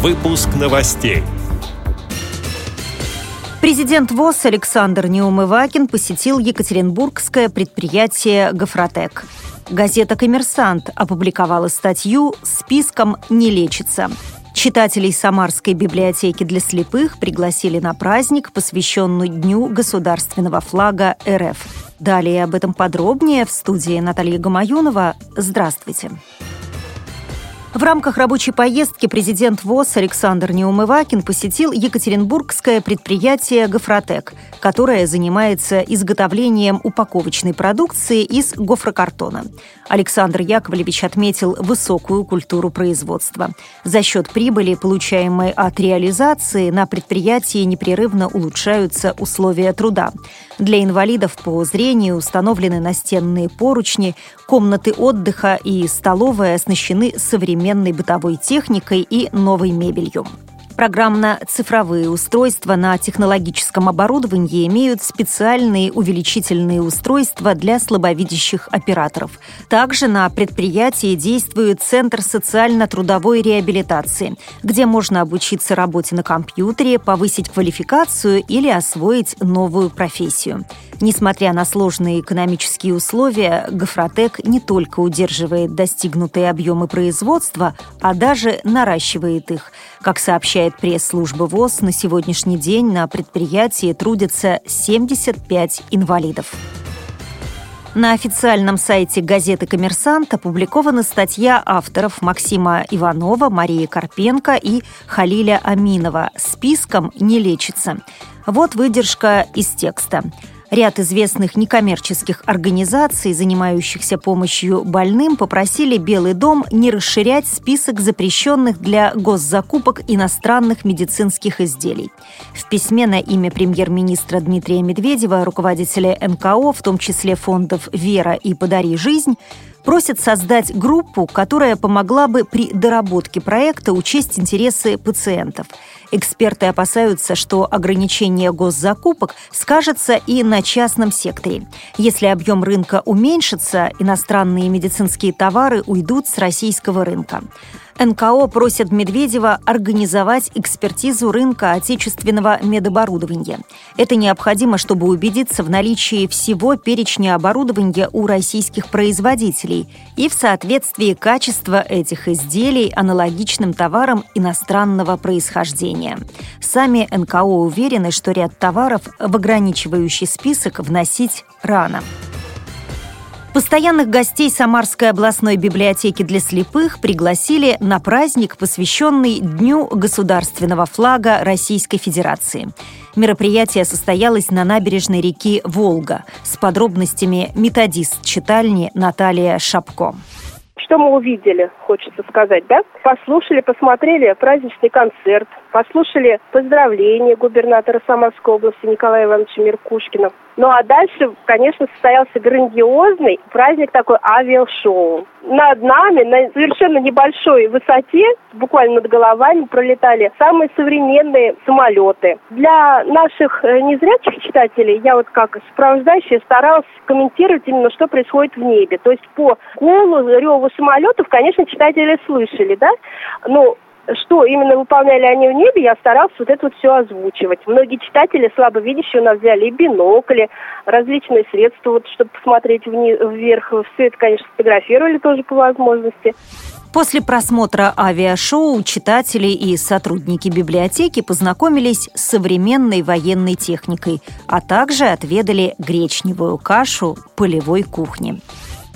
Выпуск новостей. Президент ВОЗ Александр Неумывакин посетил екатеринбургское предприятие «Гофротек». Газета «Коммерсант» опубликовала статью «Списком не лечится». Читателей Самарской библиотеки для слепых пригласили на праздник, посвященный Дню государственного флага РФ. Далее об этом подробнее в студии Наталья Гамаюнова. Здравствуйте. Здравствуйте. В рамках рабочей поездки президент ВОЗ Александр Неумывакин посетил екатеринбургское предприятие «Гофротек», которое занимается изготовлением упаковочной продукции из гофрокартона. Александр Яковлевич отметил высокую культуру производства. За счет прибыли, получаемой от реализации, на предприятии непрерывно улучшаются условия труда. Для инвалидов по зрению установлены настенные поручни, комнаты отдыха и столовая оснащены современной бытовой техникой и новой мебелью. Программно-цифровые устройства на технологическом оборудовании имеют специальные увеличительные устройства для слабовидящих операторов. Также на предприятии действует Центр социально-трудовой реабилитации, где можно обучиться работе на компьютере, повысить квалификацию или освоить новую профессию. Несмотря на сложные экономические условия, Гофротек не только удерживает достигнутые объемы производства, а даже наращивает их. Как сообщает сообщает пресс-служба ВОЗ, на сегодняшний день на предприятии трудятся 75 инвалидов. На официальном сайте газеты «Коммерсант» опубликована статья авторов Максима Иванова, Марии Карпенко и Халиля Аминова «Списком не лечится». Вот выдержка из текста. Ряд известных некоммерческих организаций, занимающихся помощью больным, попросили Белый дом не расширять список запрещенных для госзакупок иностранных медицинских изделий. В письме на имя премьер-министра Дмитрия Медведева, руководителя НКО, в том числе фондов «Вера» и «Подари жизнь», просят создать группу, которая помогла бы при доработке проекта учесть интересы пациентов. Эксперты опасаются, что ограничение госзакупок скажется и на частном секторе. Если объем рынка уменьшится, иностранные медицинские товары уйдут с российского рынка. НКО просят Медведева организовать экспертизу рынка отечественного медоборудования. Это необходимо, чтобы убедиться в наличии всего перечня оборудования у российских производителей и в соответствии качества этих изделий аналогичным товарам иностранного происхождения. Сами НКО уверены, что ряд товаров в ограничивающий список вносить рано. Постоянных гостей Самарской областной библиотеки для слепых пригласили на праздник, посвященный Дню государственного флага Российской Федерации. Мероприятие состоялось на набережной реки Волга с подробностями методист читальни Наталья Шапко. Что мы увидели, хочется сказать, да? Послушали, посмотрели праздничный концерт, послушали поздравления губернатора Самарской области Николая Ивановича Меркушкина. Ну а дальше, конечно, состоялся грандиозный праздник такой авиашоу. Над нами на совершенно небольшой высоте, буквально над головами, пролетали самые современные самолеты. Для наших э, незрячих читателей я вот как сопровождающая старалась комментировать именно, что происходит в небе. То есть по гулу, реву самолетов, конечно, читатели слышали, да? Ну, что именно выполняли они в небе, я старалась вот это вот все озвучивать. Многие читатели слабовидящие у нас взяли и бинокли, различные средства, вот, чтобы посмотреть вниз, вверх. Все это, конечно, сфотографировали тоже по возможности. После просмотра авиашоу читатели и сотрудники библиотеки познакомились с современной военной техникой, а также отведали гречневую кашу полевой кухни.